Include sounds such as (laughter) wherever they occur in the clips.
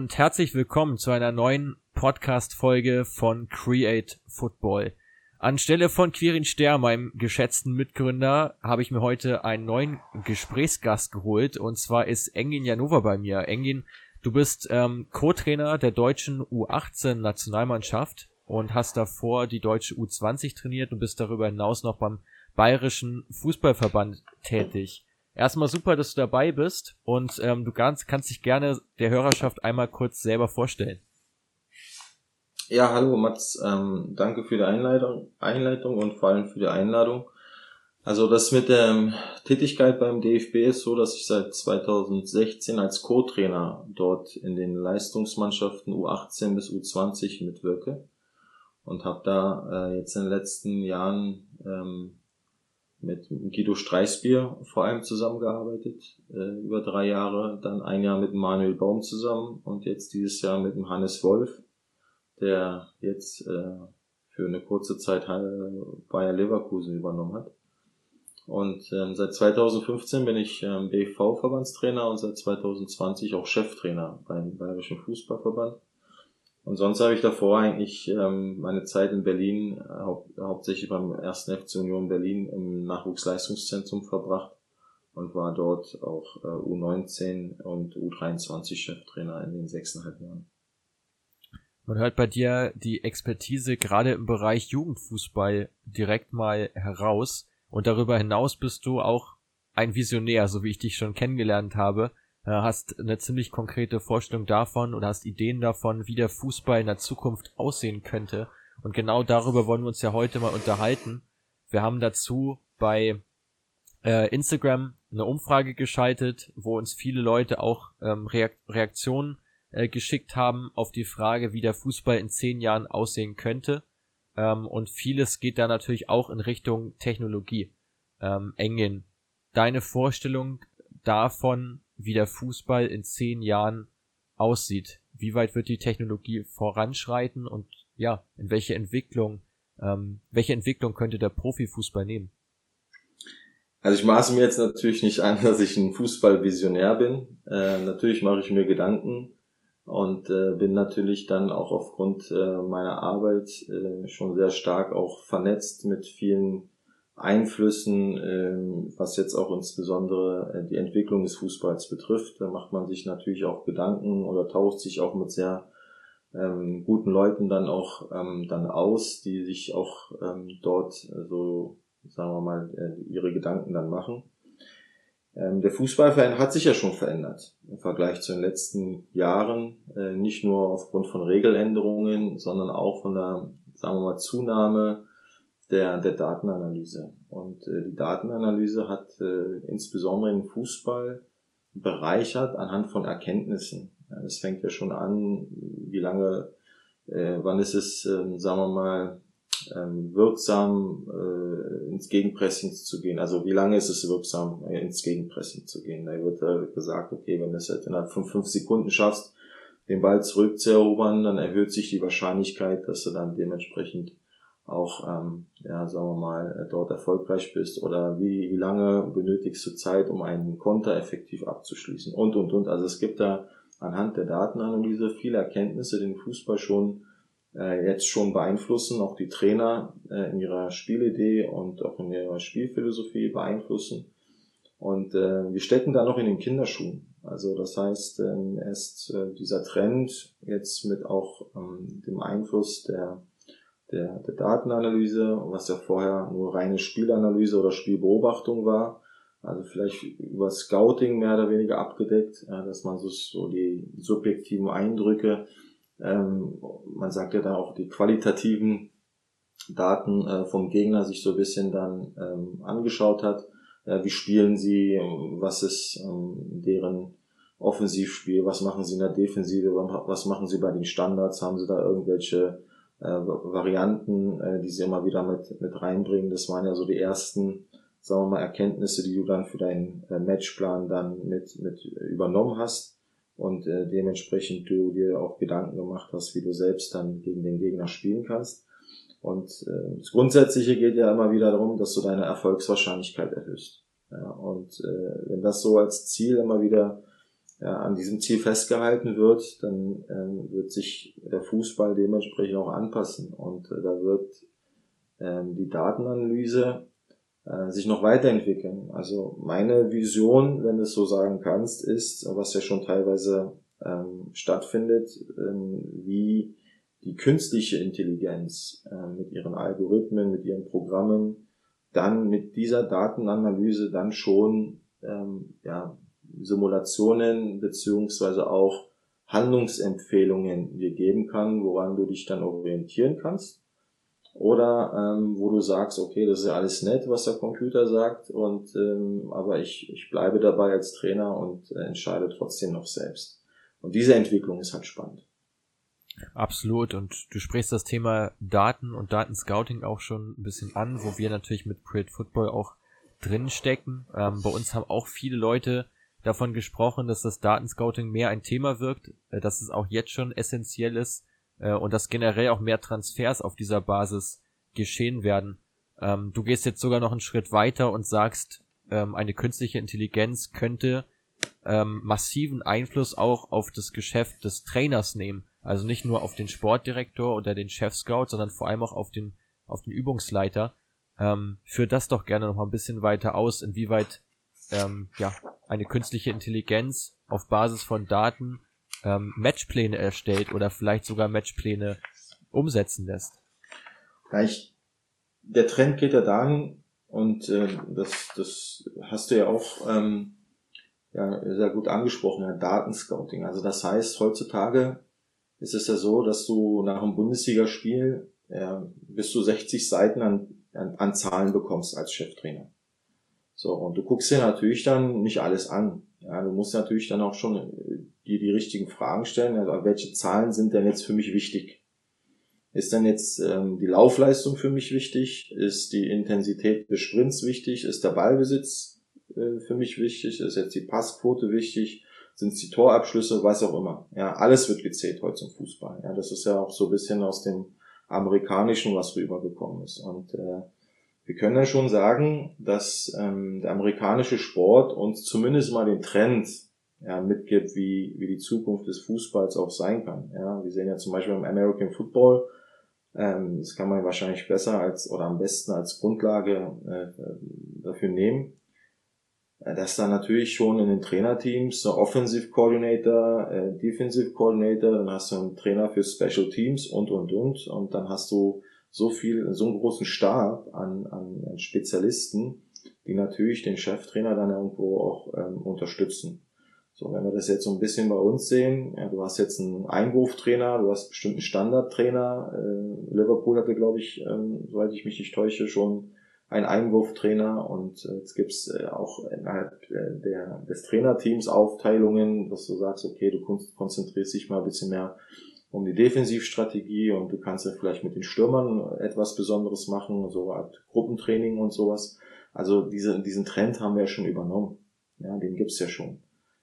Und herzlich willkommen zu einer neuen Podcast-Folge von Create Football. Anstelle von Quirin Ster, meinem geschätzten Mitgründer, habe ich mir heute einen neuen Gesprächsgast geholt und zwar ist Engin Janova bei mir. Engin, du bist ähm, Co-Trainer der deutschen U18-Nationalmannschaft und hast davor die deutsche U20 trainiert und bist darüber hinaus noch beim Bayerischen Fußballverband tätig. Erstmal super, dass du dabei bist und ähm, du kannst, kannst dich gerne der Hörerschaft einmal kurz selber vorstellen. Ja, hallo Mats, ähm, danke für die Einleitung, Einleitung und vor allem für die Einladung. Also das mit der ähm, Tätigkeit beim DFB ist so, dass ich seit 2016 als Co-Trainer dort in den Leistungsmannschaften U18 bis U20 mitwirke und habe da äh, jetzt in den letzten Jahren ähm, mit Guido Streichsbier vor allem zusammengearbeitet, äh, über drei Jahre, dann ein Jahr mit Manuel Baum zusammen und jetzt dieses Jahr mit dem Hannes Wolf, der jetzt äh, für eine kurze Zeit Bayer Leverkusen übernommen hat. Und ähm, seit 2015 bin ich ähm, BV-Verbandstrainer und seit 2020 auch Cheftrainer beim Bayerischen Fußballverband. Und sonst habe ich davor eigentlich ähm, meine Zeit in Berlin äh, hau hauptsächlich beim ersten FC Union Berlin im Nachwuchsleistungszentrum verbracht und war dort auch äh, U19 und U23 Cheftrainer in den sechseinhalb Jahren. Man hört bei dir die Expertise gerade im Bereich Jugendfußball direkt mal heraus und darüber hinaus bist du auch ein Visionär, so wie ich dich schon kennengelernt habe hast eine ziemlich konkrete Vorstellung davon oder hast Ideen davon, wie der Fußball in der Zukunft aussehen könnte. Und genau darüber wollen wir uns ja heute mal unterhalten. Wir haben dazu bei äh, Instagram eine Umfrage geschaltet, wo uns viele Leute auch ähm, Reak Reaktionen äh, geschickt haben auf die Frage, wie der Fußball in zehn Jahren aussehen könnte. Ähm, und vieles geht da natürlich auch in Richtung Technologie. Ähm, Engin, deine Vorstellung davon, wie der Fußball in zehn Jahren aussieht. Wie weit wird die Technologie voranschreiten und ja, in welche Entwicklung, ähm, welche Entwicklung könnte der Profifußball nehmen? Also ich maße mir jetzt natürlich nicht an, (laughs) dass ich ein Fußballvisionär bin. Äh, natürlich mache ich mir Gedanken und äh, bin natürlich dann auch aufgrund äh, meiner Arbeit äh, schon sehr stark auch vernetzt mit vielen Einflüssen, ähm, was jetzt auch insbesondere äh, die Entwicklung des Fußballs betrifft. Da macht man sich natürlich auch Gedanken oder tauscht sich auch mit sehr ähm, guten Leuten dann auch ähm, dann aus, die sich auch ähm, dort äh, so, sagen wir mal, äh, ihre Gedanken dann machen. Ähm, der Fußballverein hat sich ja schon verändert im Vergleich zu den letzten Jahren, äh, nicht nur aufgrund von Regeländerungen, sondern auch von der, sagen wir mal, Zunahme der, der Datenanalyse. Und äh, die Datenanalyse hat äh, insbesondere den Fußball bereichert anhand von Erkenntnissen. Ja, fängt ja schon an, wie lange, äh, wann ist es, äh, sagen wir mal, ähm, wirksam äh, ins Gegenpressing zu gehen. Also wie lange ist es wirksam, äh, ins Gegenpressing zu gehen? Da wird äh, gesagt, okay, wenn du es halt innerhalb von fünf Sekunden schaffst, den Ball zurückzuerobern, dann erhöht sich die Wahrscheinlichkeit, dass du dann dementsprechend auch, ähm, ja, sagen wir mal, äh, dort erfolgreich bist oder wie, wie lange benötigst du Zeit, um einen Konter effektiv abzuschließen und, und, und. Also es gibt da anhand der Datenanalyse viele Erkenntnisse, den Fußball schon äh, jetzt schon beeinflussen, auch die Trainer äh, in ihrer Spielidee und auch in ihrer Spielphilosophie beeinflussen. Und äh, wir stecken da noch in den Kinderschuhen. Also das heißt, ähm, erst äh, dieser Trend jetzt mit auch ähm, dem Einfluss der der, der Datenanalyse, was ja vorher nur reine Spielanalyse oder Spielbeobachtung war. Also vielleicht über Scouting mehr oder weniger abgedeckt, dass man sich so die subjektiven Eindrücke, ähm, man sagt ja da auch die qualitativen Daten äh, vom Gegner sich so ein bisschen dann ähm, angeschaut hat. Äh, wie spielen sie, was ist ähm, deren Offensivspiel, was machen sie in der Defensive, was machen sie bei den Standards, haben sie da irgendwelche äh, Varianten, äh, die sie immer wieder mit, mit reinbringen. Das waren ja so die ersten, sagen wir mal, Erkenntnisse, die du dann für deinen äh, Matchplan dann mit, mit übernommen hast und äh, dementsprechend du dir auch Gedanken gemacht hast, wie du selbst dann gegen den Gegner spielen kannst. Und äh, das Grundsätzliche geht ja immer wieder darum, dass du deine Erfolgswahrscheinlichkeit erhöhst. Ja, und äh, wenn das so als Ziel immer wieder ja, an diesem Ziel festgehalten wird, dann ähm, wird sich der Fußball dementsprechend auch anpassen und äh, da wird ähm, die Datenanalyse äh, sich noch weiterentwickeln. Also meine Vision, wenn du es so sagen kannst, ist, was ja schon teilweise ähm, stattfindet, ähm, wie die künstliche Intelligenz äh, mit ihren Algorithmen, mit ihren Programmen, dann mit dieser Datenanalyse dann schon ähm, ja, Simulationen beziehungsweise auch Handlungsempfehlungen dir geben kann, woran du dich dann orientieren kannst. Oder ähm, wo du sagst, okay, das ist ja alles nett, was der Computer sagt, und ähm, aber ich, ich bleibe dabei als Trainer und äh, entscheide trotzdem noch selbst. Und diese Entwicklung ist halt spannend. Absolut. Und du sprichst das Thema Daten und Datenscouting auch schon ein bisschen an, wo wir natürlich mit Create Football auch drin stecken. Ähm, bei uns haben auch viele Leute davon gesprochen, dass das Datenscouting mehr ein Thema wirkt, äh, dass es auch jetzt schon essentiell ist äh, und dass generell auch mehr Transfers auf dieser Basis geschehen werden. Ähm, du gehst jetzt sogar noch einen Schritt weiter und sagst, ähm, eine künstliche Intelligenz könnte ähm, massiven Einfluss auch auf das Geschäft des Trainers nehmen. Also nicht nur auf den Sportdirektor oder den Chef-Scout, sondern vor allem auch auf den, auf den Übungsleiter. Ähm, führ das doch gerne noch mal ein bisschen weiter aus, inwieweit ähm, ja, eine künstliche Intelligenz auf Basis von Daten ähm, Matchpläne erstellt oder vielleicht sogar Matchpläne umsetzen lässt. Ja, ich, der Trend geht ja dahin, und äh, das, das hast du ja auch ähm, ja, sehr gut angesprochen, ja, Datenscouting. Also das heißt, heutzutage ist es ja so, dass du nach einem Bundesligaspiel ja, bis zu 60 Seiten an, an, an Zahlen bekommst als Cheftrainer. So, und du guckst dir natürlich dann nicht alles an. Ja, du musst natürlich dann auch schon äh, dir die richtigen Fragen stellen. Also, welche Zahlen sind denn jetzt für mich wichtig? Ist denn jetzt ähm, die Laufleistung für mich wichtig? Ist die Intensität des Sprints wichtig? Ist der Ballbesitz äh, für mich wichtig? Ist jetzt die Passquote wichtig? Sind es die Torabschlüsse? Was auch immer. Ja, alles wird gezählt heute zum Fußball. Ja, das ist ja auch so ein bisschen aus dem amerikanischen, was rübergekommen ist. Und äh, wir können dann schon sagen, dass ähm, der amerikanische Sport uns zumindest mal den Trend ja, mitgibt, wie, wie die Zukunft des Fußballs auch sein kann. Ja, wir sehen ja zum Beispiel im American Football, ähm, das kann man wahrscheinlich besser als oder am besten als Grundlage äh, dafür nehmen, äh, dass da natürlich schon in den Trainerteams so Offensive Coordinator, äh, Defensive Coordinator, dann hast du einen Trainer für Special Teams und und und und dann hast du so viel, so einen großen Stab an, an Spezialisten, die natürlich den Cheftrainer dann irgendwo auch ähm, unterstützen. So, wenn wir das jetzt so ein bisschen bei uns sehen, ja, du hast jetzt einen Einwurftrainer, du hast bestimmt einen Standardtrainer. Äh, Liverpool hatte, glaube ich, ähm, soweit ich mich nicht täusche, schon einen Einwurftrainer und äh, jetzt gibt's äh, auch innerhalb äh, der, des Trainerteams Aufteilungen, dass du sagst, okay, du konzentrierst dich mal ein bisschen mehr um die Defensivstrategie und du kannst ja vielleicht mit den Stürmern etwas Besonderes machen, so Art Gruppentraining und sowas. Also diese, diesen Trend haben wir ja schon übernommen. Ja, den gibt's ja schon.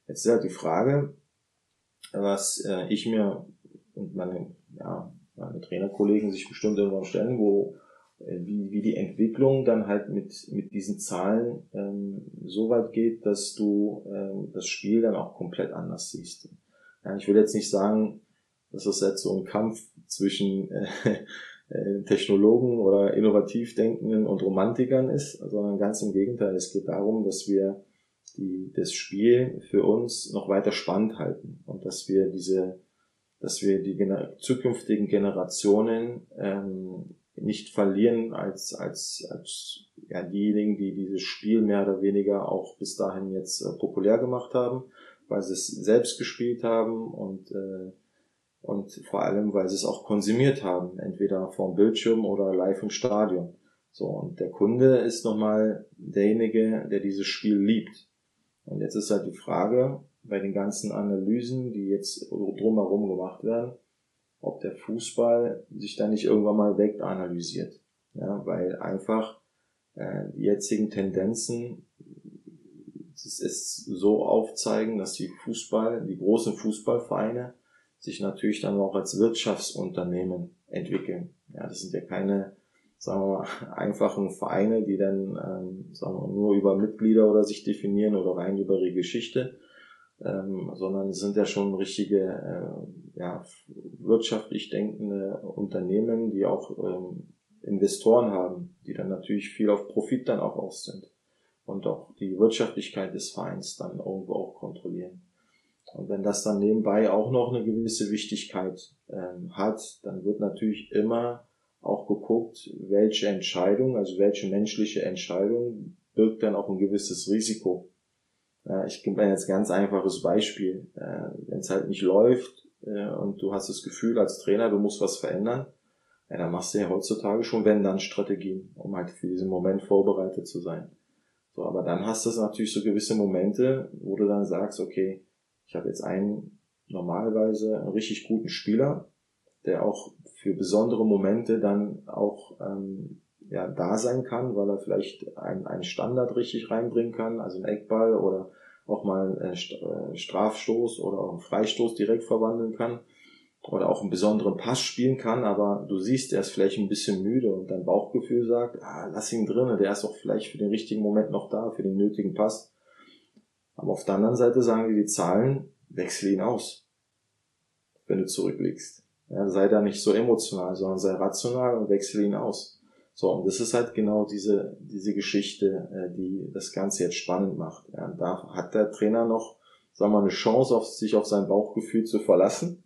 Jetzt ist halt die Frage, was äh, ich mir und meine, ja, meine Trainerkollegen sich bestimmt irgendwann stellen, wo äh, wie, wie die Entwicklung dann halt mit, mit diesen Zahlen ähm, so weit geht, dass du ähm, das Spiel dann auch komplett anders siehst. Ja, ich will jetzt nicht sagen, das jetzt so ein Kampf zwischen äh, (laughs) äh, Technologen oder innovativ Denkenden und Romantikern ist, sondern ganz im Gegenteil. Es geht darum, dass wir die, das Spiel für uns noch weiter spannend halten und dass wir diese, dass wir die gener zukünftigen Generationen ähm, nicht verlieren als, als, als ja, diejenigen, die dieses Spiel mehr oder weniger auch bis dahin jetzt äh, populär gemacht haben, weil sie es selbst gespielt haben und äh, und vor allem, weil sie es auch konsumiert haben, entweder vom Bildschirm oder live im Stadion. So, und der Kunde ist nochmal derjenige, der dieses Spiel liebt. Und jetzt ist halt die Frage, bei den ganzen Analysen, die jetzt drumherum gemacht werden, ob der Fußball sich da nicht irgendwann mal weganalysiert. Ja, weil einfach äh, die jetzigen Tendenzen es so aufzeigen, dass die Fußball, die großen Fußballvereine sich natürlich dann auch als Wirtschaftsunternehmen entwickeln. Ja, das sind ja keine, sagen wir mal, (laughs) einfachen Vereine, die dann, ähm, sagen wir, nur über Mitglieder oder sich definieren oder rein über ihre Geschichte, ähm, sondern es sind ja schon richtige, äh, ja, wirtschaftlich denkende Unternehmen, die auch ähm, Investoren haben, die dann natürlich viel auf Profit dann auch aus sind und auch die Wirtschaftlichkeit des Vereins dann irgendwo auch kontrollieren. Und wenn das dann nebenbei auch noch eine gewisse Wichtigkeit ähm, hat, dann wird natürlich immer auch geguckt, welche Entscheidung, also welche menschliche Entscheidung birgt dann auch ein gewisses Risiko. Äh, ich gebe mir jetzt ganz einfaches Beispiel. Äh, wenn es halt nicht läuft äh, und du hast das Gefühl als Trainer, du musst was verändern, ja, dann machst du ja heutzutage schon Wenn-Dann-Strategien, um halt für diesen Moment vorbereitet zu sein. So, aber dann hast du natürlich so gewisse Momente, wo du dann sagst, okay, ich habe jetzt einen normalerweise einen richtig guten Spieler, der auch für besondere Momente dann auch ähm, ja, da sein kann, weil er vielleicht einen, einen Standard richtig reinbringen kann, also einen Eckball oder auch mal einen äh, Strafstoß oder auch einen Freistoß direkt verwandeln kann oder auch einen besonderen Pass spielen kann, aber du siehst, er ist vielleicht ein bisschen müde und dein Bauchgefühl sagt, ah, lass ihn drinnen, der ist auch vielleicht für den richtigen Moment noch da, für den nötigen Pass. Aber auf der anderen Seite sagen dir die Zahlen, wechsel ihn aus, wenn du zurückliegst. Ja, sei da nicht so emotional, sondern sei rational und wechsel ihn aus. So, und das ist halt genau diese, diese Geschichte, äh, die das Ganze jetzt spannend macht. Ja, da hat der Trainer noch, sagen wir mal, eine Chance, auf, sich auf sein Bauchgefühl zu verlassen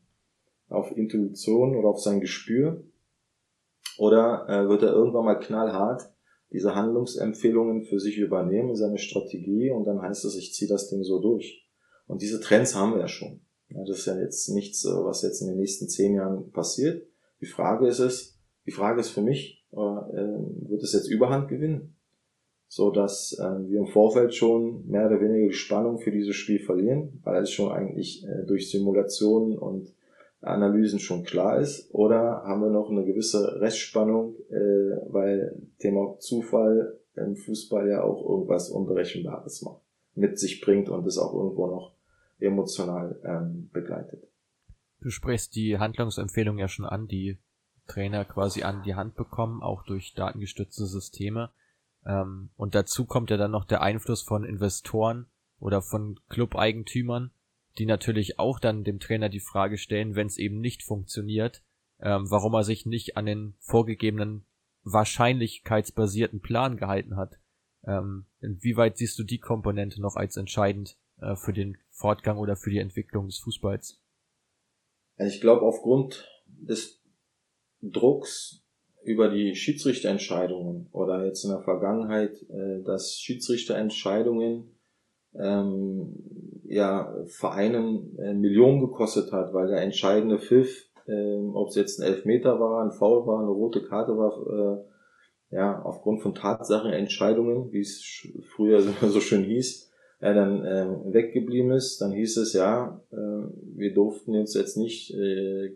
auf Intuition oder auf sein Gespür? Oder äh, wird er irgendwann mal knallhart diese Handlungsempfehlungen für sich übernehmen, seine Strategie und dann heißt es, ich ziehe das Ding so durch. Und diese Trends haben wir ja schon. Ja, das ist ja jetzt nichts, äh, was jetzt in den nächsten zehn Jahren passiert. Die Frage ist es, die Frage ist für mich, äh, äh wird es jetzt Überhand gewinnen? So dass äh, wir im Vorfeld schon mehr oder weniger die Spannung für dieses Spiel verlieren, weil es schon eigentlich durch Simulationen und Analysen schon klar ist? Oder haben wir noch eine gewisse Restspannung, äh, weil Thema Zufall im Fußball ja auch irgendwas Unberechenbares macht, mit sich bringt und es auch irgendwo noch emotional ähm, begleitet. Du sprichst die Handlungsempfehlung ja schon an, die Trainer quasi an die Hand bekommen, auch durch datengestützte Systeme. Ähm, und dazu kommt ja dann noch der Einfluss von Investoren oder von Club-Eigentümern, die natürlich auch dann dem Trainer die Frage stellen, wenn es eben nicht funktioniert, ähm, warum er sich nicht an den vorgegebenen wahrscheinlichkeitsbasierten Plan gehalten hat. Ähm, inwieweit siehst du die Komponente noch als entscheidend äh, für den Fortgang oder für die Entwicklung des Fußballs? Ich glaube, aufgrund des Drucks über die Schiedsrichterentscheidungen oder jetzt in der Vergangenheit, äh, dass Schiedsrichterentscheidungen ähm, ja, Vereinen äh, Millionen gekostet hat, weil der entscheidende Pfiff, äh, ob es jetzt ein Elfmeter war, ein Foul war, eine rote Karte war, äh, ja, aufgrund von Tatsachenentscheidungen, wie es früher (laughs) so schön hieß, er dann äh, weggeblieben ist, dann hieß es ja, äh, wir durften uns jetzt nicht äh,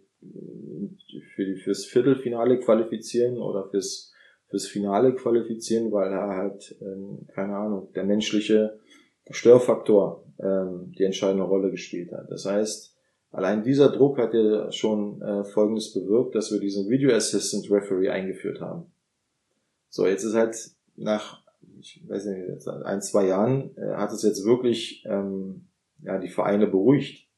für die, fürs Viertelfinale qualifizieren oder fürs fürs Finale qualifizieren, weil er halt, äh, keine Ahnung, der menschliche Störfaktor ähm, die entscheidende Rolle gespielt hat. Das heißt, allein dieser Druck hat ja schon äh, Folgendes bewirkt, dass wir diesen Video Assistant Referee eingeführt haben. So, jetzt ist halt nach, ich weiß nicht, ein, zwei Jahren äh, hat es jetzt wirklich ähm, ja, die Vereine beruhigt,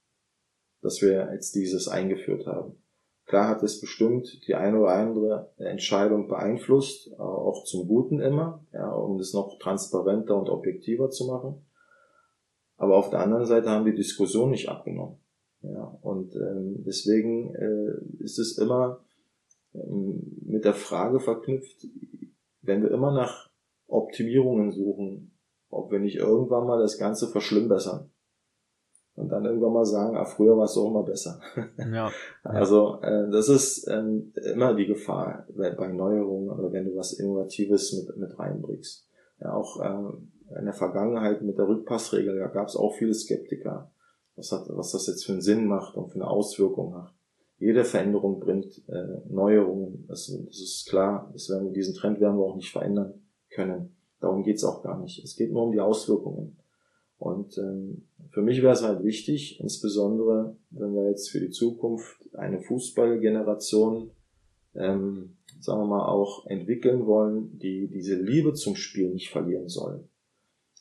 dass wir jetzt dieses eingeführt haben. Klar hat es bestimmt die eine oder andere Entscheidung beeinflusst, auch zum Guten immer, ja, um es noch transparenter und objektiver zu machen. Aber auf der anderen Seite haben die Diskussion nicht abgenommen. Ja, und ähm, deswegen äh, ist es immer ähm, mit der Frage verknüpft, wenn wir immer nach Optimierungen suchen, ob wir nicht irgendwann mal das Ganze verschlimmbessern. Und dann irgendwann mal sagen, ah, früher war es doch immer besser. (laughs) Ja. (laughs) also äh, das ist ähm, immer die Gefahr bei Neuerungen oder wenn du was Innovatives mit, mit reinbringst. Ja, auch ähm, in der Vergangenheit mit der Rückpassregel, da gab es auch viele Skeptiker, was, hat, was das jetzt für einen Sinn macht und für eine Auswirkung hat. Jede Veränderung bringt äh, Neuerungen, das, das ist klar, das werden, diesen Trend werden wir auch nicht verändern können. Darum geht's auch gar nicht. Es geht nur um die Auswirkungen. Und ähm, für mich wäre es halt wichtig, insbesondere wenn wir jetzt für die Zukunft eine Fußballgeneration ähm, sagen wir mal, auch entwickeln wollen, die diese Liebe zum Spiel nicht verlieren sollen.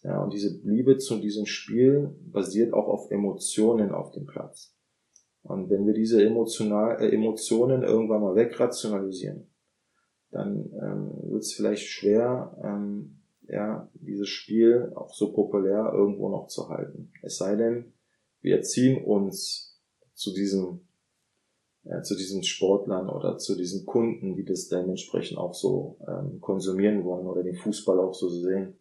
Ja, und diese Liebe zu diesem Spiel basiert auch auf Emotionen auf dem Platz. Und wenn wir diese emotional, äh, Emotionen irgendwann mal wegrationalisieren, dann ähm, wird es vielleicht schwer, ähm, ja, dieses Spiel auch so populär irgendwo noch zu halten. Es sei denn, wir ziehen uns zu diesem äh, zu diesen Sportlern oder zu diesen Kunden, die das dementsprechend auch so ähm, konsumieren wollen oder den Fußball auch so sehen.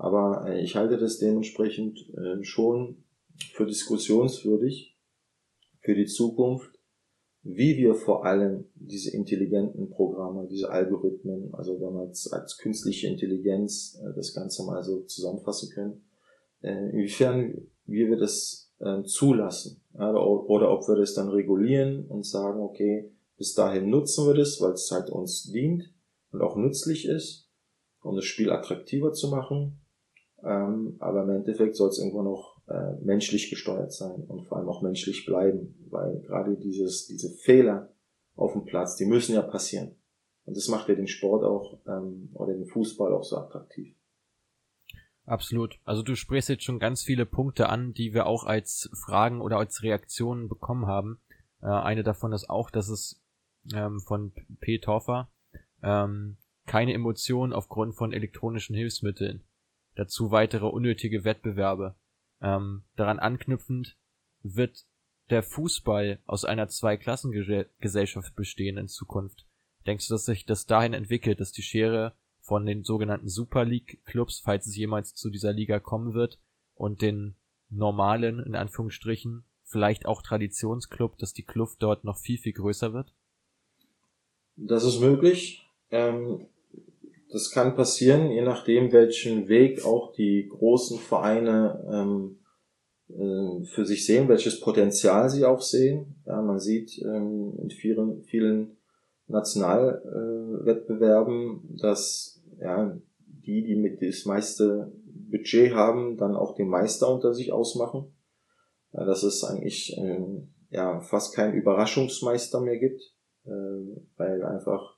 Aber äh, ich halte das dementsprechend äh, schon für diskussionswürdig für die Zukunft, wie wir vor allem diese intelligenten Programme, diese Algorithmen, also wenn wir jetzt als künstliche Intelligenz äh, das Ganze mal so zusammenfassen können, äh, inwiefern wie wir das äh, zulassen ja, oder ob wir das dann regulieren und sagen, okay, bis dahin nutzen wir das, weil es halt uns dient und auch nützlich ist, um das Spiel attraktiver zu machen. Ähm, aber im Endeffekt soll es irgendwo noch äh, menschlich gesteuert sein und vor allem auch menschlich bleiben, weil gerade dieses, diese Fehler auf dem Platz, die müssen ja passieren. Und das macht ja den Sport auch ähm, oder den Fußball auch so attraktiv. Absolut. Also du sprichst jetzt schon ganz viele Punkte an, die wir auch als Fragen oder als Reaktionen bekommen haben. Äh, eine davon ist auch, dass es ähm, von P. Torfer ähm, keine Emotionen aufgrund von elektronischen Hilfsmitteln. Dazu weitere unnötige Wettbewerbe. Ähm, daran anknüpfend wird der Fußball aus einer Zweiklassengesellschaft bestehen in Zukunft. Denkst du, dass sich das dahin entwickelt, dass die Schere von den sogenannten Super League Clubs, falls es jemals zu dieser Liga kommen wird, und den normalen, in Anführungsstrichen, vielleicht auch Traditionsclub, dass die Kluft dort noch viel, viel größer wird? Das ist möglich. Ähm, das kann passieren, je nachdem, welchen Weg auch die großen Vereine ähm, äh, für sich sehen, welches Potenzial sie auch sehen. Ja, man sieht ähm, in vielen, vielen Nationalwettbewerben, äh, dass ja, die, die mit das meiste Budget haben, dann auch den Meister unter sich ausmachen. Ja, dass es eigentlich ähm, ja, fast keinen Überraschungsmeister mehr gibt, äh, weil einfach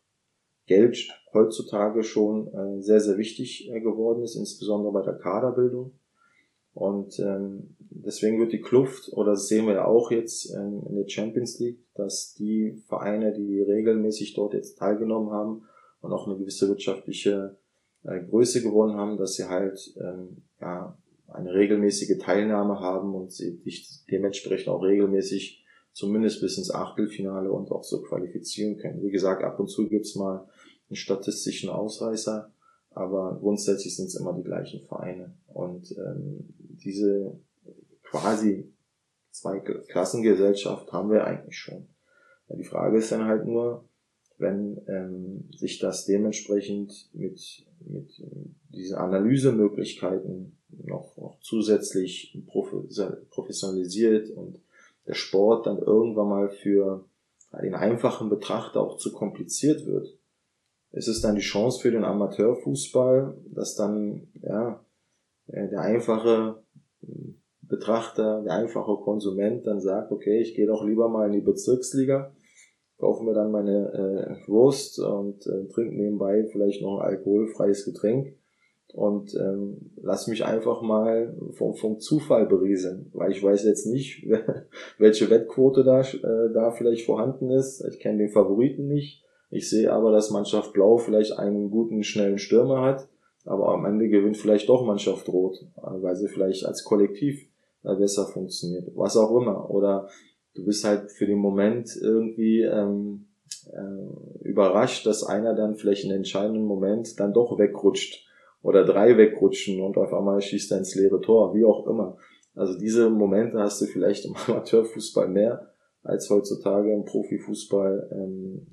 Geld heutzutage schon äh, sehr, sehr wichtig äh, geworden ist, insbesondere bei der Kaderbildung. Und ähm, deswegen wird die Kluft, oder das sehen wir ja auch jetzt ähm, in der Champions League, dass die Vereine, die regelmäßig dort jetzt teilgenommen haben und auch eine gewisse wirtschaftliche äh, Größe gewonnen haben, dass sie halt ähm, ja, eine regelmäßige Teilnahme haben und sie sich dementsprechend auch regelmäßig zumindest bis ins Achtelfinale und auch so qualifizieren können. Wie gesagt, ab und zu gibt's mal einen statistischen Ausreißer, aber grundsätzlich sind es immer die gleichen Vereine. Und ähm, diese quasi zwei Klassengesellschaft haben wir eigentlich schon. Ja, die Frage ist dann halt nur, wenn ähm, sich das dementsprechend mit, mit diesen Analysemöglichkeiten noch, noch zusätzlich professionalisiert und der Sport dann irgendwann mal für den einfachen Betrachter auch zu kompliziert wird, ist es dann die Chance für den Amateurfußball, dass dann ja äh, der einfache Betrachter, der einfache Konsument dann sagt, okay, ich gehe doch lieber mal in die Bezirksliga, kaufe mir dann meine äh, Wurst und äh, trinke nebenbei vielleicht noch ein alkoholfreies Getränk und ähm, lass mich einfach mal vom, vom Zufall berieseln, weil ich weiß jetzt nicht, (laughs) welche Wettquote da, äh, da vielleicht vorhanden ist. Ich kenne den Favoriten nicht. Ich sehe aber, dass Mannschaft Blau vielleicht einen guten, schnellen Stürmer hat, aber am Ende gewinnt vielleicht doch Mannschaft Rot, weil sie vielleicht als Kollektiv äh, besser funktioniert. Was auch immer. Oder du bist halt für den Moment irgendwie ähm, äh, überrascht, dass einer dann vielleicht in den entscheidenden Moment dann doch wegrutscht oder drei wegrutschen und auf einmal schießt er ins leere Tor, wie auch immer. Also diese Momente hast du vielleicht im (laughs) Amateurfußball mehr als heutzutage im Profifußball, ähm,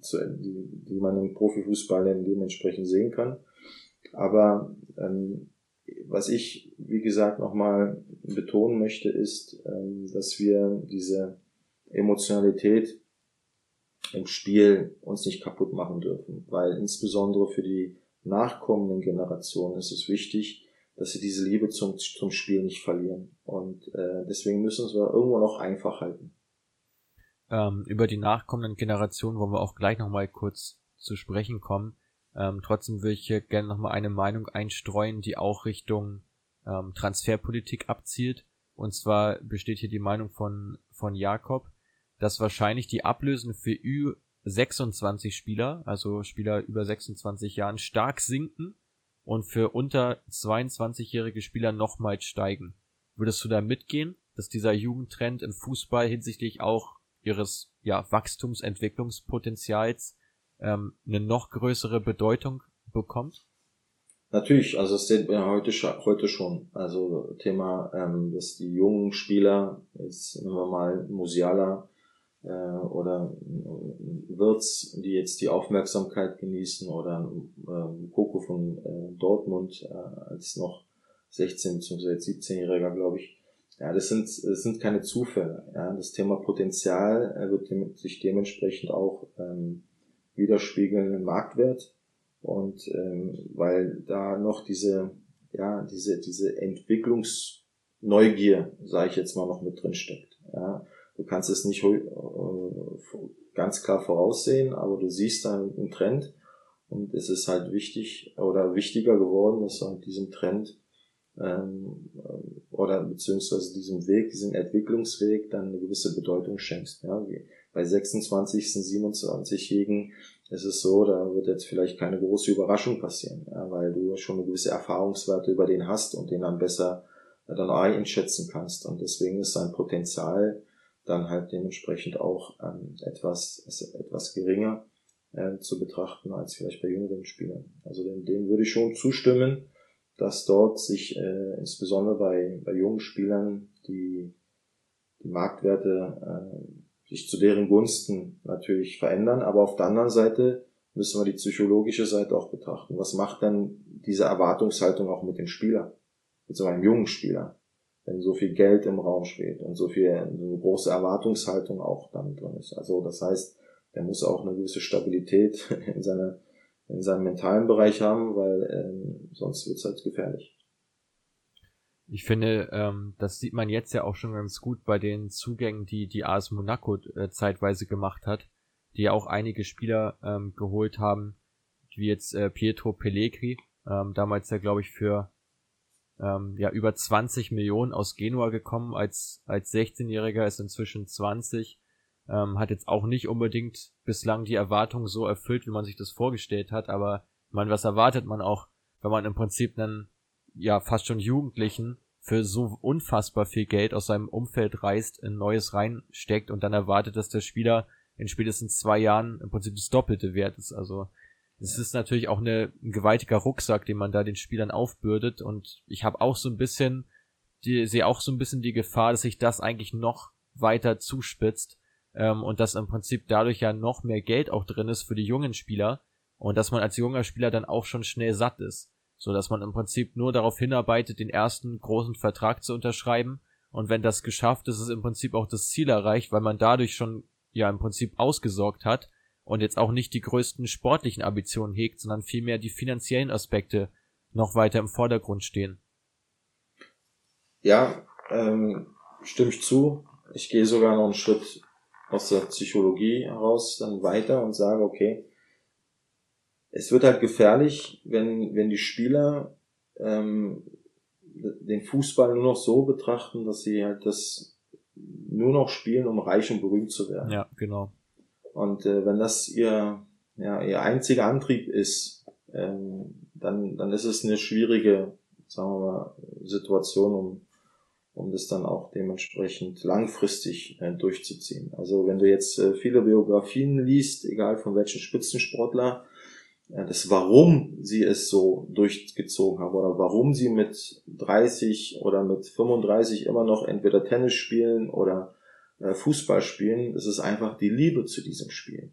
zu, die, die man im Profifußball dann dementsprechend sehen kann. Aber ähm, was ich, wie gesagt, nochmal betonen möchte, ist, ähm, dass wir diese Emotionalität im Spiel uns nicht kaputt machen dürfen, weil insbesondere für die nachkommenden Generationen ist es wichtig, dass sie diese Liebe zum, zum Spiel nicht verlieren. Und äh, deswegen müssen wir irgendwo noch einfach halten. Ähm, über die nachkommenden Generationen wollen wir auch gleich nochmal kurz zu sprechen kommen. Ähm, trotzdem würde ich hier gerne nochmal eine Meinung einstreuen, die auch Richtung ähm, Transferpolitik abzielt. Und zwar besteht hier die Meinung von, von Jakob, dass wahrscheinlich die Ablösen für Ü26 Spieler, also Spieler über 26 Jahren, stark sinken und für unter 22-jährige Spieler nochmals steigen. Würdest du da mitgehen, dass dieser Jugendtrend im Fußball hinsichtlich auch ihres ja, Wachstumsentwicklungspotenzials ähm, eine noch größere Bedeutung bekommt? Natürlich, also das sehen wir heute, heute schon. Also Thema, ähm, dass die jungen Spieler, jetzt nehmen wir mal Musiala äh, oder äh, Wirtz, die jetzt die Aufmerksamkeit genießen oder äh, Koko von äh, Dortmund äh, als noch 16 bzw. 17-Jähriger, glaube ich. Ja, das sind, das sind keine Zufälle. Ja. Das Thema Potenzial äh, wird sich dementsprechend auch ähm, widerspiegeln im Marktwert. Und ähm, weil da noch diese, ja, diese, diese Entwicklungsneugier, sage ich jetzt mal, noch mit drin steckt. Ja. Du kannst es nicht äh, ganz klar voraussehen, aber du siehst einen Trend und es ist halt wichtig oder wichtiger geworden, dass du halt diesem Trend ähm, oder beziehungsweise diesem Weg, diesem Entwicklungsweg dann eine gewisse Bedeutung schenkst. Ja? Bei 26., 27-Jährigen ist es so, da wird jetzt vielleicht keine große Überraschung passieren, ja? weil du schon eine gewisse Erfahrungswerte über den hast und den dann besser äh, dann einschätzen kannst. Und deswegen ist sein Potenzial dann halt dementsprechend auch ähm, etwas, etwas geringer äh, zu betrachten als vielleicht bei jüngeren Spielern. Also dem, dem würde ich schon zustimmen dass dort sich äh, insbesondere bei, bei jungen Spielern die, die Marktwerte äh, sich zu deren Gunsten natürlich verändern. Aber auf der anderen Seite müssen wir die psychologische Seite auch betrachten. Was macht denn diese Erwartungshaltung auch mit dem Spieler, mit so einem jungen Spieler, wenn so viel Geld im Raum steht und so viel so eine große Erwartungshaltung auch dann drin ist. Also das heißt, der muss auch eine gewisse Stabilität (laughs) in seiner in seinem mentalen Bereich haben, weil ähm, sonst wird's halt gefährlich. Ich finde, ähm, das sieht man jetzt ja auch schon ganz gut bei den Zugängen, die die AS Monaco äh, zeitweise gemacht hat, die ja auch einige Spieler ähm, geholt haben, wie jetzt äh, Pietro Pellegri, ähm, damals ja glaube ich für ähm, ja über 20 Millionen aus Genua gekommen. Als als 16-Jähriger, ist inzwischen 20 ähm, hat jetzt auch nicht unbedingt bislang die Erwartungen so erfüllt, wie man sich das vorgestellt hat, aber man, was erwartet man auch, wenn man im Prinzip einen, ja, fast schon Jugendlichen für so unfassbar viel Geld aus seinem Umfeld reißt, in Neues reinsteckt und dann erwartet, dass der Spieler in spätestens zwei Jahren im Prinzip das Doppelte wert ist. Also es ist natürlich auch eine, ein gewaltiger Rucksack, den man da den Spielern aufbürdet. Und ich habe auch so ein bisschen, die, sehe auch so ein bisschen die Gefahr, dass sich das eigentlich noch weiter zuspitzt ähm, und dass im Prinzip dadurch ja noch mehr Geld auch drin ist für die jungen Spieler und dass man als junger Spieler dann auch schon schnell satt ist, so dass man im Prinzip nur darauf hinarbeitet, den ersten großen Vertrag zu unterschreiben. Und wenn das geschafft ist, ist im Prinzip auch das Ziel erreicht, weil man dadurch schon ja im Prinzip ausgesorgt hat und jetzt auch nicht die größten sportlichen Ambitionen hegt, sondern vielmehr die finanziellen Aspekte noch weiter im Vordergrund stehen. Ja, ähm, stimme ich zu. Ich gehe sogar noch einen Schritt aus der Psychologie heraus dann weiter und sage, okay, es wird halt gefährlich, wenn, wenn die Spieler ähm, den Fußball nur noch so betrachten, dass sie halt das nur noch spielen, um reich und berühmt zu werden. Ja, genau. Und äh, wenn das ihr, ja, ihr einziger Antrieb ist, ähm, dann, dann ist es eine schwierige, sagen wir mal, Situation, um um das dann auch dementsprechend langfristig äh, durchzuziehen. Also wenn du jetzt äh, viele Biografien liest, egal von welchen Spitzensportler, äh, das warum sie es so durchgezogen haben oder warum sie mit 30 oder mit 35 immer noch entweder Tennis spielen oder Fußball spielen, das ist einfach die Liebe zu diesem Spiel.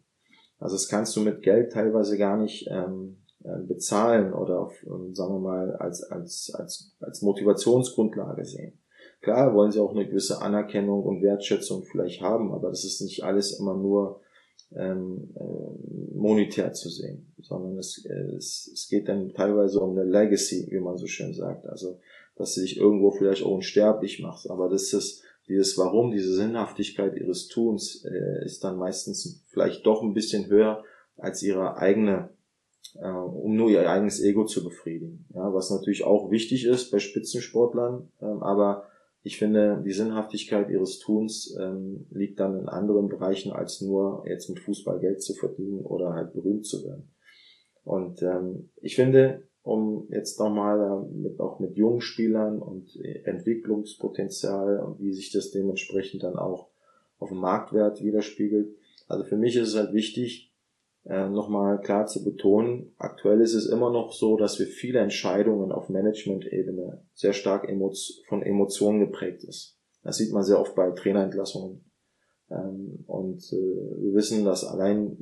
Also das kannst du mit Geld teilweise gar nicht ähm, äh, bezahlen oder auf, ähm, sagen wir mal als, als, als, als Motivationsgrundlage sehen. Klar wollen sie auch eine gewisse Anerkennung und Wertschätzung vielleicht haben, aber das ist nicht alles immer nur ähm, äh, monetär zu sehen, sondern es, es, es geht dann teilweise um eine Legacy, wie man so schön sagt. Also, dass sie sich irgendwo vielleicht auch unsterblich macht. Aber das ist dieses Warum, diese Sinnhaftigkeit ihres Tuns äh, ist dann meistens vielleicht doch ein bisschen höher als ihre eigene äh, um nur ihr eigenes Ego zu befriedigen. Ja, was natürlich auch wichtig ist bei Spitzensportlern, ähm, aber ich finde, die Sinnhaftigkeit ihres Tuns ähm, liegt dann in anderen Bereichen, als nur jetzt mit Fußball Geld zu verdienen oder halt berühmt zu werden. Und ähm, ich finde, um jetzt nochmal äh, mit, auch mit jungen Spielern und Entwicklungspotenzial und wie sich das dementsprechend dann auch auf dem Marktwert widerspiegelt. Also für mich ist es halt wichtig, äh, nochmal klar zu betonen, aktuell ist es immer noch so, dass wir viele Entscheidungen auf Management-Ebene sehr stark von Emotionen geprägt ist. Das sieht man sehr oft bei Trainerentlassungen. Ähm, und äh, wir wissen, dass allein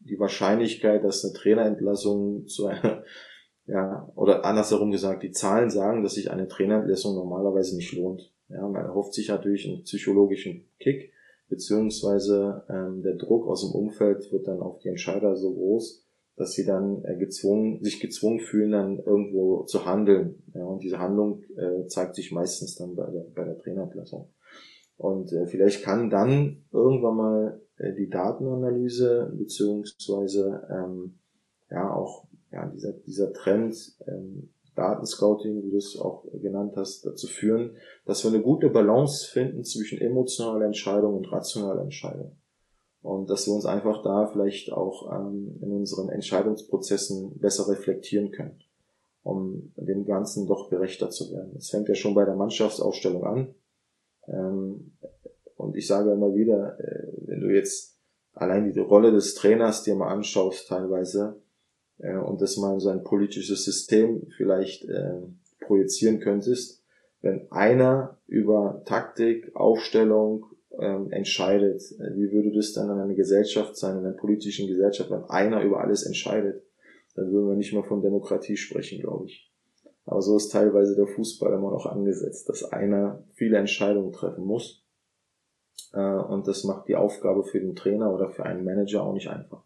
die Wahrscheinlichkeit, dass eine Trainerentlassung zu einer ja, oder andersherum gesagt, die Zahlen sagen, dass sich eine Trainerentlassung normalerweise nicht lohnt. Ja, man erhofft sich natürlich einen psychologischen Kick, beziehungsweise ähm, der Druck aus dem Umfeld wird dann auf die Entscheider so groß, dass sie dann äh, gezwungen, sich gezwungen fühlen, dann irgendwo zu handeln. Ja, und diese Handlung äh, zeigt sich meistens dann bei der, bei der Trainerentlassung. Und äh, vielleicht kann dann irgendwann mal äh, die Datenanalyse beziehungsweise ähm, ja auch ja, dieser, dieser Trend, ähm, Datenscouting, wie du es auch genannt hast, dazu führen, dass wir eine gute Balance finden zwischen emotionaler Entscheidung und rationaler Entscheidung. Und dass wir uns einfach da vielleicht auch ähm, in unseren Entscheidungsprozessen besser reflektieren können, um dem Ganzen doch gerechter zu werden. Das fängt ja schon bei der Mannschaftsausstellung an. Ähm, und ich sage immer wieder, äh, wenn du jetzt allein die Rolle des Trainers dir mal anschaust teilweise, äh, und das mal in so ein politisches System vielleicht äh, projizieren könntest, wenn einer über Taktik, Aufstellung ähm, entscheidet, äh, wie würde das dann in einer Gesellschaft sein, in einer politischen Gesellschaft, wenn einer über alles entscheidet, dann würden wir nicht mehr von Demokratie sprechen, glaube ich. Aber so ist teilweise der Fußball immer noch angesetzt, dass einer viele Entscheidungen treffen muss. Äh, und das macht die Aufgabe für den Trainer oder für einen Manager auch nicht einfach.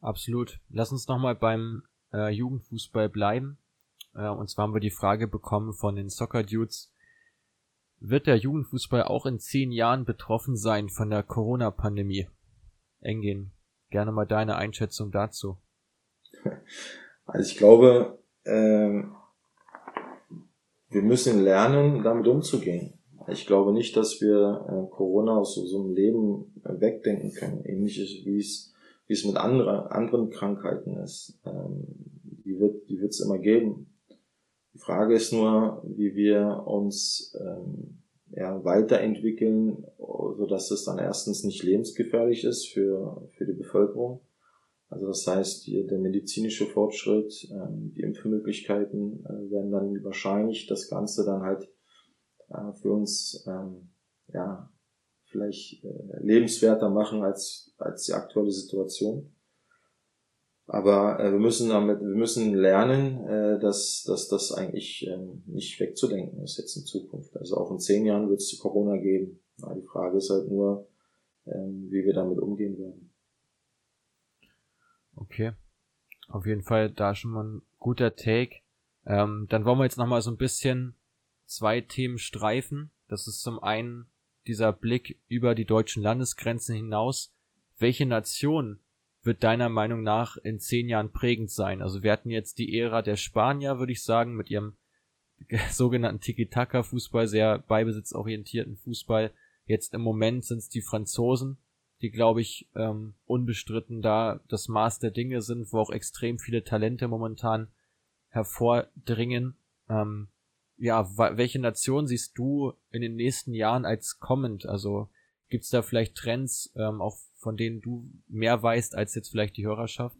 Absolut. Lass uns nochmal beim äh, Jugendfußball bleiben. Äh, und zwar haben wir die Frage bekommen von den Soccer Dudes. Wird der Jugendfußball auch in zehn Jahren betroffen sein von der Corona-Pandemie? Engin, gerne mal deine Einschätzung dazu. (laughs) Also ich glaube, äh, wir müssen lernen, damit umzugehen. Ich glaube nicht, dass wir äh, Corona aus so, so einem Leben äh, wegdenken können. Ähnliches wie es wie es mit andere, anderen Krankheiten ist. Ähm, die wird die wird's immer geben. Die Frage ist nur, wie wir uns ähm, ja, weiterentwickeln, so dass es dann erstens nicht lebensgefährlich ist für, für die Bevölkerung. Also das heißt, die, der medizinische Fortschritt, ähm, die Impfmöglichkeiten äh, werden dann wahrscheinlich das Ganze dann halt äh, für uns ähm, ja, vielleicht äh, lebenswerter machen als, als die aktuelle Situation. Aber äh, wir müssen damit, wir müssen lernen, äh, dass, dass das eigentlich äh, nicht wegzudenken ist jetzt in Zukunft. Also auch in zehn Jahren wird es Corona geben. Ja, die Frage ist halt nur, äh, wie wir damit umgehen werden. Okay. Auf jeden Fall da schon mal ein guter Take. Ähm, dann wollen wir jetzt nochmal so ein bisschen zwei Themen streifen. Das ist zum einen dieser Blick über die deutschen Landesgrenzen hinaus, welche Nation wird deiner Meinung nach in zehn Jahren prägend sein? Also wir hatten jetzt die Ära der Spanier, würde ich sagen, mit ihrem (laughs) sogenannten Tiki-Taka-Fußball, sehr beibesitzorientierten Fußball. Jetzt im Moment sind es die Franzosen, die, glaube ich, ähm, unbestritten da das Maß der Dinge sind, wo auch extrem viele Talente momentan hervordringen. Ähm, ja, welche Nation siehst du in den nächsten Jahren als kommend? Also gibt's da vielleicht Trends, ähm, auch von denen du mehr weißt als jetzt vielleicht die Hörerschaft?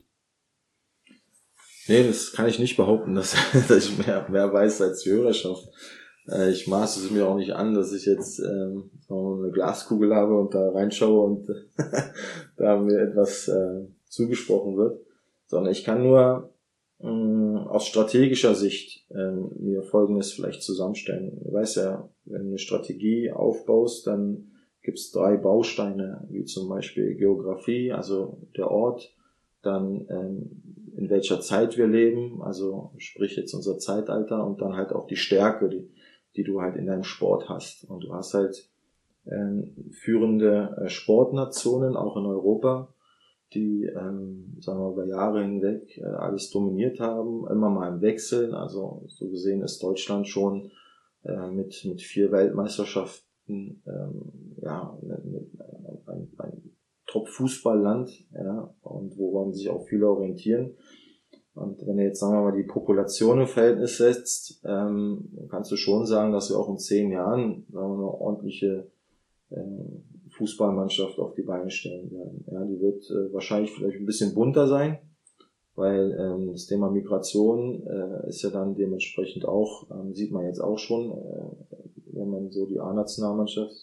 Nee, das kann ich nicht behaupten, dass, (laughs) dass ich mehr, mehr weiß als die Hörerschaft. Äh, ich maße es mir auch nicht an, dass ich jetzt ähm, eine Glaskugel habe und da reinschaue und (laughs) da mir etwas äh, zugesprochen wird, sondern ich kann nur aus strategischer Sicht ähm, mir Folgendes vielleicht zusammenstellen. Du weißt ja, wenn du eine Strategie aufbaust, dann gibt es drei Bausteine, wie zum Beispiel Geografie, also der Ort, dann ähm, in welcher Zeit wir leben, also sprich jetzt unser Zeitalter und dann halt auch die Stärke, die, die du halt in deinem Sport hast. Und du hast halt ähm, führende äh, Sportnationen, auch in Europa, die, ähm, sagen wir, über Jahre hinweg äh, alles dominiert haben, immer mal im Wechseln. Also so gesehen ist Deutschland schon äh, mit, mit vier Weltmeisterschaften ähm, ja, ein, ein, ein Top-Fußballland, ja, und woran sich auch viele orientieren. Und wenn du jetzt, sagen wir mal, die Population im Verhältnis setzt, ähm, kannst du schon sagen, dass wir auch in zehn Jahren, sagen wir mal, eine ordentliche äh, Fußballmannschaft auf die Beine stellen werden. Ja, die wird äh, wahrscheinlich vielleicht ein bisschen bunter sein, weil ähm, das Thema Migration äh, ist ja dann dementsprechend auch, ähm, sieht man jetzt auch schon, äh, wenn man so die A-Nationalmannschaft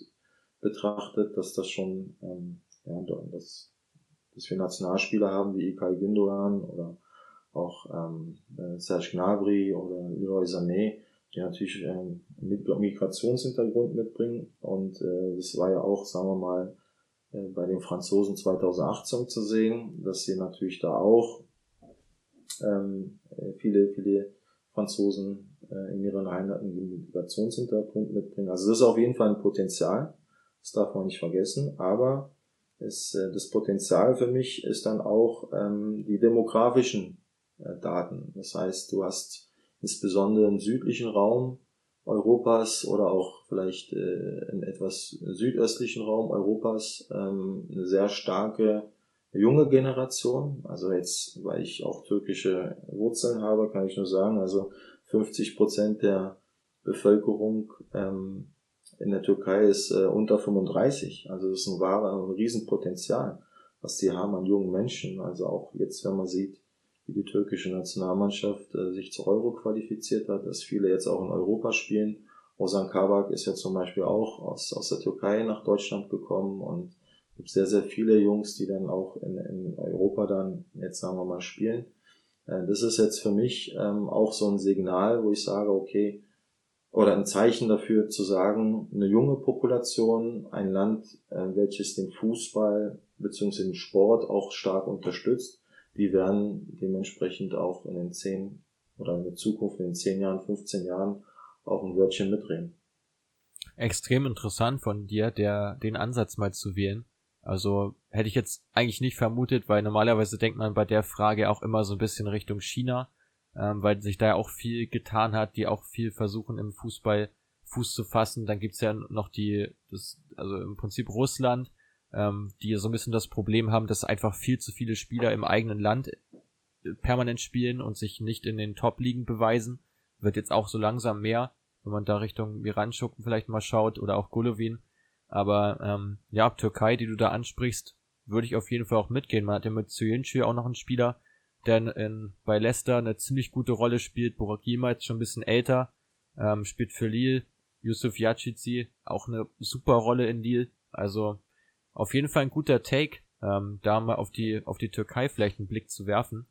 betrachtet, dass das schon, ähm, ja, dass, dass wir Nationalspieler haben wie Ilkay Gündogan oder auch ähm, äh, Serge Gnabry oder Leroy Sané, die natürlich ähm, Migrationshintergrund mitbringen. Und äh, das war ja auch, sagen wir mal, äh, bei den Franzosen 2018 zu sehen, dass sie natürlich da auch ähm, äh, viele, viele Franzosen äh, in ihren Heimaten einen Migrationshintergrund mitbringen. Also das ist auf jeden Fall ein Potenzial. Das darf man nicht vergessen. Aber es, äh, das Potenzial für mich ist dann auch ähm, die demografischen äh, Daten. Das heißt, du hast insbesondere im südlichen Raum Europas oder auch vielleicht äh, im etwas südöstlichen Raum Europas ähm, eine sehr starke junge Generation. Also jetzt, weil ich auch türkische Wurzeln habe, kann ich nur sagen, also 50 Prozent der Bevölkerung ähm, in der Türkei ist äh, unter 35. Also das ist ein wahres, ein Riesenpotenzial, was die haben an jungen Menschen. Also auch jetzt, wenn man sieht, wie die türkische Nationalmannschaft äh, sich zur Euro qualifiziert hat, dass viele jetzt auch in Europa spielen. Ozan Kabak ist ja zum Beispiel auch aus, aus der Türkei nach Deutschland gekommen und gibt sehr, sehr viele Jungs, die dann auch in, in Europa dann, jetzt sagen wir mal, spielen. Äh, das ist jetzt für mich ähm, auch so ein Signal, wo ich sage, okay, oder ein Zeichen dafür zu sagen, eine junge Population, ein Land, äh, welches den Fußball bzw. den Sport auch stark unterstützt, die werden dementsprechend auch in den zehn oder in der Zukunft, in den zehn Jahren, 15 Jahren auch ein Wörtchen mitreden. Extrem interessant von dir, der, den Ansatz mal zu wählen. Also hätte ich jetzt eigentlich nicht vermutet, weil normalerweise denkt man bei der Frage auch immer so ein bisschen Richtung China, ähm, weil sich da ja auch viel getan hat, die auch viel versuchen im Fußball Fuß zu fassen. Dann gibt's ja noch die, das, also im Prinzip Russland, ähm, die so ein bisschen das Problem haben, dass einfach viel zu viele Spieler im eigenen Land äh, permanent spielen und sich nicht in den Top-Ligen beweisen. Wird jetzt auch so langsam mehr, wenn man da Richtung Miranchuk vielleicht mal schaut oder auch Golovin. Aber ähm, ja, Türkei, die du da ansprichst, würde ich auf jeden Fall auch mitgehen. Man hat ja mit Zuyinci auch noch einen Spieler, der in, in, bei Leicester eine ziemlich gute Rolle spielt. Burak Yilmaz schon ein bisschen älter, ähm, spielt für Lille. Yusuf Yachizi auch eine super Rolle in Lille. Also auf jeden Fall ein guter Take, ähm, da mal auf die, auf die Türkei vielleicht einen Blick zu werfen.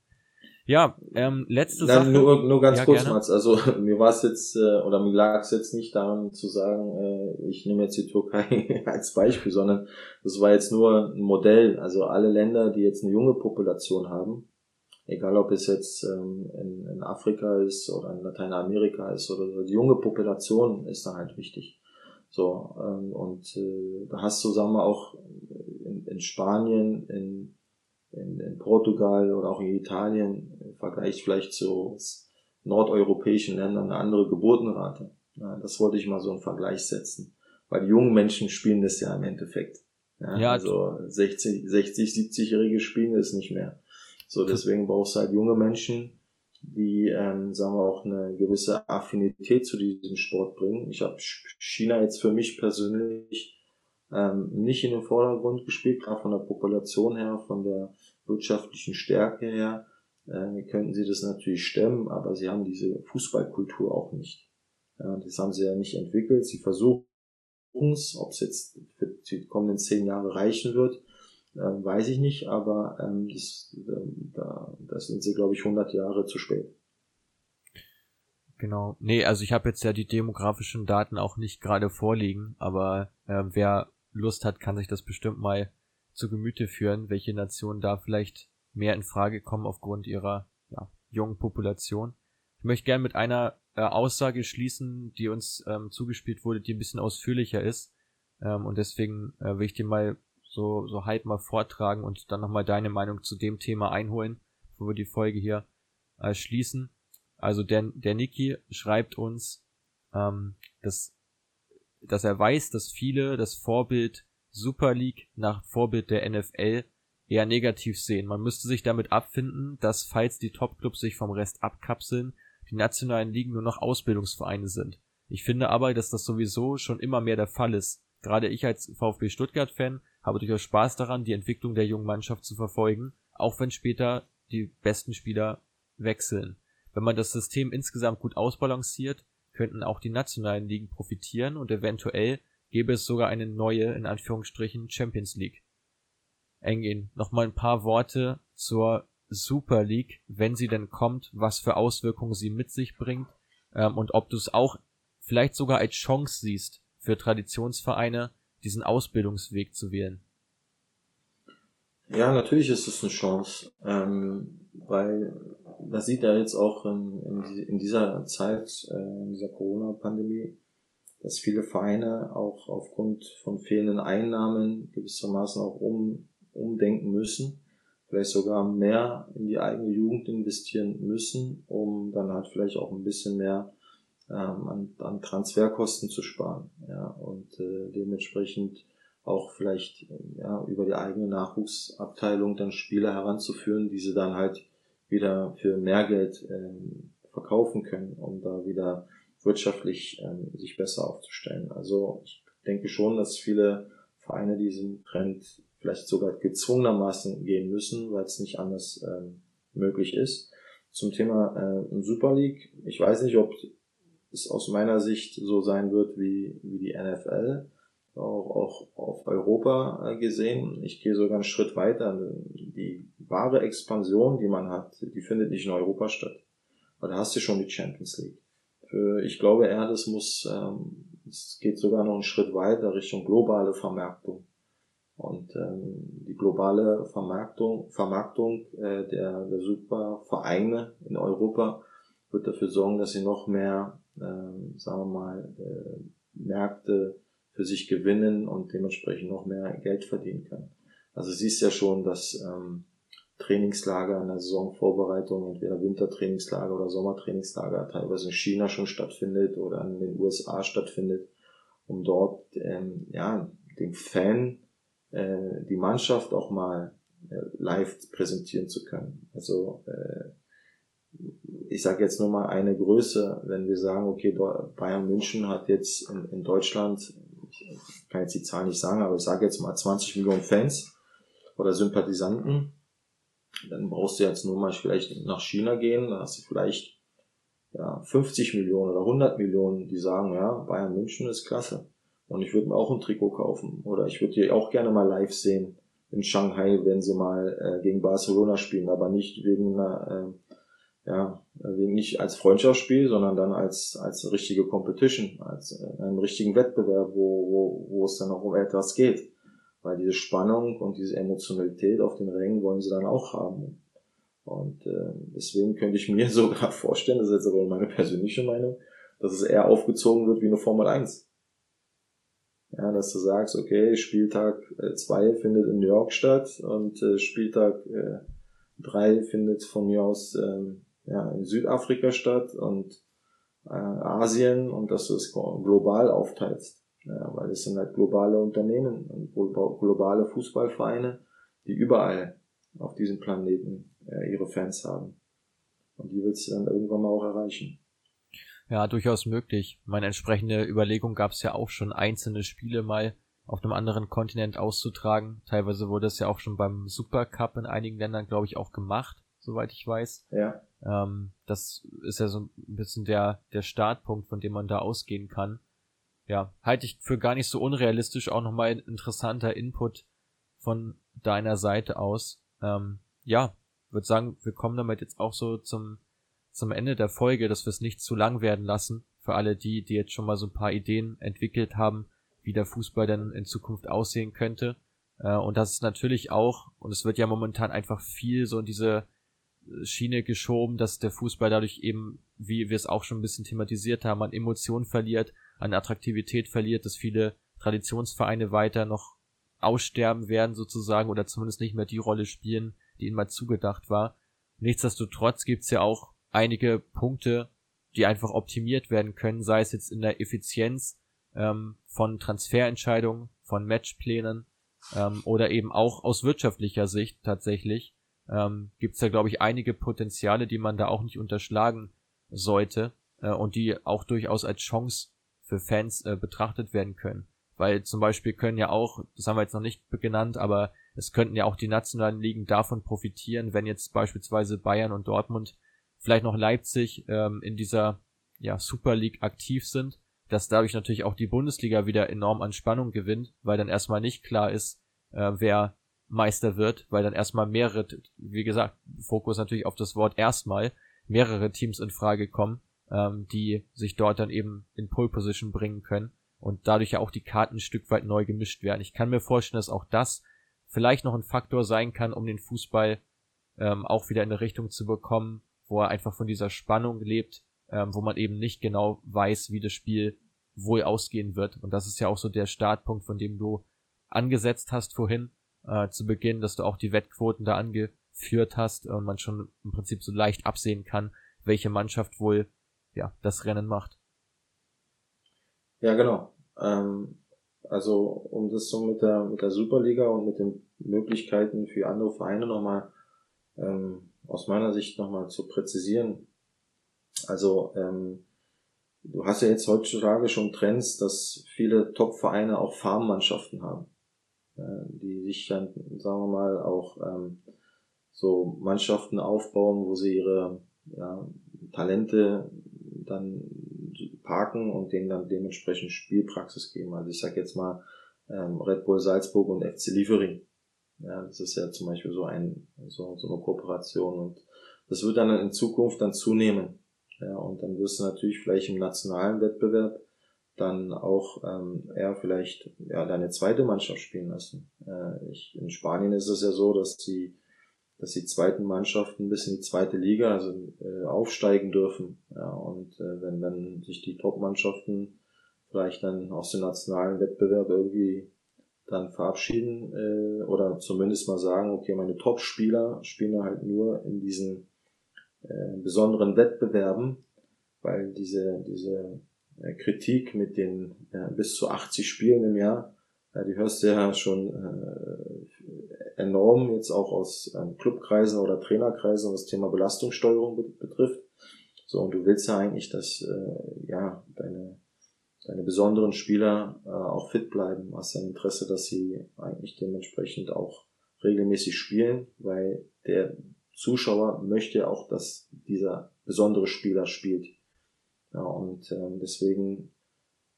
Ja, ähm, letzte Nein, Sache. Nur, nur ganz ja, kurz, gerne. Mats. Also (laughs) mir war es jetzt, äh, oder mir lag es jetzt nicht daran zu sagen, äh, ich nehme jetzt die Türkei (laughs) als Beispiel, sondern das war jetzt nur ein Modell. Also alle Länder, die jetzt eine junge Population haben, egal ob es jetzt ähm, in, in Afrika ist oder in Lateinamerika ist oder so, die junge Population ist da halt wichtig. So, ähm, und äh, da hast du, sagen wir, auch in, in Spanien, in, in, in Portugal oder auch in Italien im Vergleich vielleicht zu nordeuropäischen Ländern eine andere Geburtenrate. Ja, das wollte ich mal so einen Vergleich setzen. Weil die jungen Menschen spielen das ja im Endeffekt. Ja, ja also 60, 60, 70-Jährige spielen das nicht mehr. So, deswegen brauchst du halt junge Menschen, die, ähm, sagen wir auch, eine gewisse Affinität zu diesem Sport bringen. Ich habe China jetzt für mich persönlich ähm, nicht in den Vordergrund gespielt, gerade von der Population her, von der wirtschaftlichen Stärke her, äh, könnten sie das natürlich stemmen, aber sie haben diese Fußballkultur auch nicht. Ja, das haben sie ja nicht entwickelt. Sie versuchen es, ob es jetzt für die kommenden zehn Jahre reichen wird, äh, weiß ich nicht, aber ähm, das, äh, da, das sind sie, glaube ich, 100 Jahre zu spät. Genau. Nee, also ich habe jetzt ja die demografischen Daten auch nicht gerade vorliegen, aber äh, wer Lust hat, kann sich das bestimmt mal zu Gemüte führen, welche Nationen da vielleicht mehr in Frage kommen aufgrund ihrer ja, jungen Population. Ich möchte gerne mit einer äh, Aussage schließen, die uns ähm, zugespielt wurde, die ein bisschen ausführlicher ist. Ähm, und deswegen äh, will ich dir mal so, so halb mal vortragen und dann nochmal deine Meinung zu dem Thema einholen, bevor wir die Folge hier äh, schließen. Also der, der Niki schreibt uns, ähm, dass, dass er weiß, dass viele das Vorbild Super League nach Vorbild der NFL eher negativ sehen. Man müsste sich damit abfinden, dass falls die Topclubs sich vom Rest abkapseln, die nationalen Ligen nur noch Ausbildungsvereine sind. Ich finde aber, dass das sowieso schon immer mehr der Fall ist. Gerade ich als VfB Stuttgart-Fan habe durchaus Spaß daran, die Entwicklung der jungen Mannschaft zu verfolgen, auch wenn später die besten Spieler wechseln. Wenn man das System insgesamt gut ausbalanciert, könnten auch die nationalen Ligen profitieren und eventuell gäbe es sogar eine neue, in Anführungsstrichen, Champions League. Engin, nochmal ein paar Worte zur Super League, wenn sie denn kommt, was für Auswirkungen sie mit sich bringt ähm, und ob du es auch vielleicht sogar als Chance siehst für Traditionsvereine, diesen Ausbildungsweg zu wählen. Ja, natürlich ist es eine Chance, ähm, weil man sieht ja jetzt auch in, in, in dieser Zeit, äh, in dieser Corona-Pandemie, dass viele Vereine auch aufgrund von fehlenden Einnahmen gewissermaßen auch um, umdenken müssen, vielleicht sogar mehr in die eigene Jugend investieren müssen, um dann halt vielleicht auch ein bisschen mehr ähm, an, an Transferkosten zu sparen. Ja, und äh, dementsprechend auch vielleicht ja, über die eigene Nachwuchsabteilung dann Spieler heranzuführen, die sie dann halt wieder für mehr Geld ähm, verkaufen können, um da wieder wirtschaftlich ähm, sich besser aufzustellen. Also ich denke schon, dass viele Vereine diesen Trend vielleicht sogar gezwungenermaßen gehen müssen, weil es nicht anders ähm, möglich ist. Zum Thema äh, Super League, ich weiß nicht, ob es aus meiner Sicht so sein wird wie, wie die NFL, auch, auch auf Europa äh, gesehen. Ich gehe sogar einen Schritt weiter. Die wahre Expansion, die man hat, die findet nicht in Europa statt. Weil da hast du schon die Champions League. Für, ich glaube eher, das muss, ähm, es geht sogar noch einen Schritt weiter Richtung globale Vermarktung. Und ähm, die globale Vermarktung, Vermarktung äh, der, der Supervereine in Europa wird dafür sorgen, dass sie noch mehr äh, sagen wir mal, äh, Märkte für sich gewinnen und dementsprechend noch mehr Geld verdienen können. Also siehst ja schon, dass ähm, Trainingslager in der Saisonvorbereitung, entweder Wintertrainingslager oder Sommertrainingslager teilweise in China schon stattfindet oder in den USA stattfindet, um dort ähm, ja dem Fan äh, die Mannschaft auch mal äh, live präsentieren zu können. Also äh, ich sage jetzt nur mal eine Größe, wenn wir sagen, okay, Bayern München hat jetzt in, in Deutschland, ich kann jetzt die Zahl nicht sagen, aber ich sage jetzt mal 20 Millionen Fans oder Sympathisanten, dann brauchst du jetzt nur mal vielleicht nach China gehen, da hast du vielleicht ja, 50 Millionen oder 100 Millionen, die sagen, ja, Bayern München ist klasse. Und ich würde mir auch ein Trikot kaufen. Oder ich würde die auch gerne mal live sehen. In Shanghai, wenn sie mal äh, gegen Barcelona spielen, aber nicht wegen einer äh, ja, nicht als Freundschaftsspiel, sondern dann als, als richtige Competition, als äh, einen richtigen Wettbewerb, wo, wo, wo es dann auch um etwas geht. Weil diese Spannung und diese Emotionalität auf den Rängen wollen sie dann auch haben. Und äh, deswegen könnte ich mir (laughs) sogar vorstellen, das ist jetzt aber meine persönliche Meinung, dass es eher aufgezogen wird wie eine Formel 1. Ja, dass du sagst, okay, Spieltag 2 äh, findet in New York statt und äh, Spieltag 3 äh, findet von mir aus ähm, ja, in Südafrika statt und äh, Asien und dass du es global aufteilst. Ja, weil es sind halt globale Unternehmen und globale Fußballvereine, die überall auf diesem Planeten äh, ihre Fans haben. Und die willst du dann irgendwann mal auch erreichen. Ja, durchaus möglich. Meine entsprechende Überlegung gab es ja auch schon, einzelne Spiele mal auf einem anderen Kontinent auszutragen. Teilweise wurde es ja auch schon beim Supercup in einigen Ländern, glaube ich, auch gemacht, soweit ich weiß. Ja. Ähm, das ist ja so ein bisschen der, der Startpunkt, von dem man da ausgehen kann. Ja, halte ich für gar nicht so unrealistisch, auch nochmal ein interessanter Input von deiner Seite aus. Ähm, ja, würde sagen, wir kommen damit jetzt auch so zum, zum Ende der Folge, dass wir es nicht zu lang werden lassen. Für alle die, die jetzt schon mal so ein paar Ideen entwickelt haben, wie der Fußball denn in Zukunft aussehen könnte. Äh, und das ist natürlich auch, und es wird ja momentan einfach viel so in diese Schiene geschoben, dass der Fußball dadurch eben, wie wir es auch schon ein bisschen thematisiert haben, an Emotionen verliert, an Attraktivität verliert, dass viele Traditionsvereine weiter noch aussterben werden sozusagen oder zumindest nicht mehr die Rolle spielen, die ihnen mal zugedacht war. Nichtsdestotrotz gibt's ja auch einige Punkte, die einfach optimiert werden können, sei es jetzt in der Effizienz ähm, von Transferentscheidungen, von Matchplänen ähm, oder eben auch aus wirtschaftlicher Sicht tatsächlich ähm, gibt es da, glaube ich, einige Potenziale, die man da auch nicht unterschlagen sollte äh, und die auch durchaus als Chance für Fans äh, betrachtet werden können. Weil zum Beispiel können ja auch, das haben wir jetzt noch nicht genannt, aber es könnten ja auch die nationalen Ligen davon profitieren, wenn jetzt beispielsweise Bayern und Dortmund, vielleicht noch Leipzig ähm, in dieser ja, Super League aktiv sind, dass dadurch natürlich auch die Bundesliga wieder enorm an Spannung gewinnt, weil dann erstmal nicht klar ist, äh, wer Meister wird, weil dann erstmal mehrere, wie gesagt, Fokus natürlich auf das Wort erstmal, mehrere Teams in Frage kommen, ähm, die sich dort dann eben in Pole Position bringen können und dadurch ja auch die Karten ein Stück weit neu gemischt werden. Ich kann mir vorstellen, dass auch das vielleicht noch ein Faktor sein kann, um den Fußball ähm, auch wieder in eine Richtung zu bekommen, wo er einfach von dieser Spannung lebt, ähm, wo man eben nicht genau weiß, wie das Spiel wohl ausgehen wird. Und das ist ja auch so der Startpunkt, von dem du angesetzt hast vorhin, äh, zu Beginn, dass du auch die Wettquoten da angeführt hast und man schon im Prinzip so leicht absehen kann, welche Mannschaft wohl ja das Rennen macht. Ja, genau. Ähm, also um das so mit der mit der Superliga und mit den Möglichkeiten für andere Vereine nochmal ähm, aus meiner Sicht nochmal zu präzisieren. Also ähm, du hast ja jetzt heutzutage schon Trends, dass viele Top-Vereine auch Farmmannschaften haben. Äh, die sich dann, sagen wir mal, auch ähm, so Mannschaften aufbauen, wo sie ihre ja, Talente dann parken und denen dann dementsprechend Spielpraxis geben. Also ich sag jetzt mal ähm, Red Bull Salzburg und FC Liefering. Ja, das ist ja zum Beispiel so ein so, so eine Kooperation und das wird dann in Zukunft dann zunehmen. Ja, und dann wirst du natürlich vielleicht im nationalen Wettbewerb dann auch ähm, eher vielleicht ja deine zweite Mannschaft spielen lassen. Äh, ich, in Spanien ist es ja so, dass die dass die zweiten Mannschaften bis in die zweite Liga also äh, aufsteigen dürfen. Ja, und äh, wenn dann sich die Top-Mannschaften vielleicht dann aus dem nationalen Wettbewerb irgendwie dann verabschieden äh, oder zumindest mal sagen, okay, meine Top-Spieler spielen halt nur in diesen äh, besonderen Wettbewerben, weil diese diese Kritik mit den äh, bis zu 80 Spielen im Jahr, äh, die hörst du ja schon äh, enorm jetzt auch aus ähm, Clubkreisen oder Trainerkreisen, was das Thema Belastungssteuerung be betrifft. So, und du willst ja eigentlich, dass äh, ja deine, deine besonderen Spieler äh, auch fit bleiben. Du hast ja ein Interesse, dass sie eigentlich dementsprechend auch regelmäßig spielen, weil der Zuschauer möchte auch, dass dieser besondere Spieler spielt. Ja, und ähm, deswegen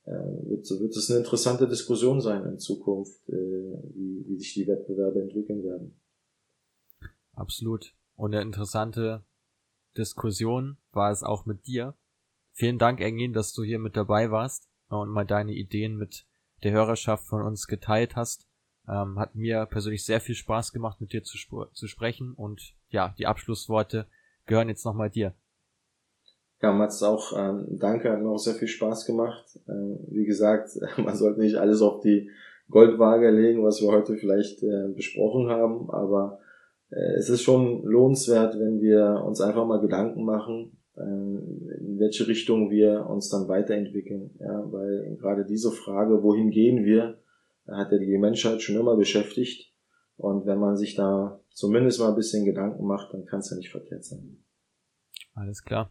äh, wird, wird es eine interessante Diskussion sein in Zukunft, äh, wie, wie sich die Wettbewerbe entwickeln werden. Absolut. Und eine interessante Diskussion war es auch mit dir. Vielen Dank, Engin, dass du hier mit dabei warst und mal deine Ideen mit der Hörerschaft von uns geteilt hast. Ähm, hat mir persönlich sehr viel Spaß gemacht, mit dir zu, zu sprechen und ja, die Abschlussworte gehören jetzt nochmal dir. Ja, Mats, auch ähm, danke, hat mir auch sehr viel Spaß gemacht. Ähm, wie gesagt, (laughs) man sollte nicht alles auf die Goldwaage legen, was wir heute vielleicht äh, besprochen haben, aber äh, es ist schon lohnenswert, wenn wir uns einfach mal Gedanken machen, äh, in welche Richtung wir uns dann weiterentwickeln. Ja, weil gerade diese Frage, wohin gehen wir, hat ja die Menschheit schon immer beschäftigt. Und wenn man sich da zumindest mal ein bisschen Gedanken macht, dann kann es ja nicht verkehrt sein. Alles klar.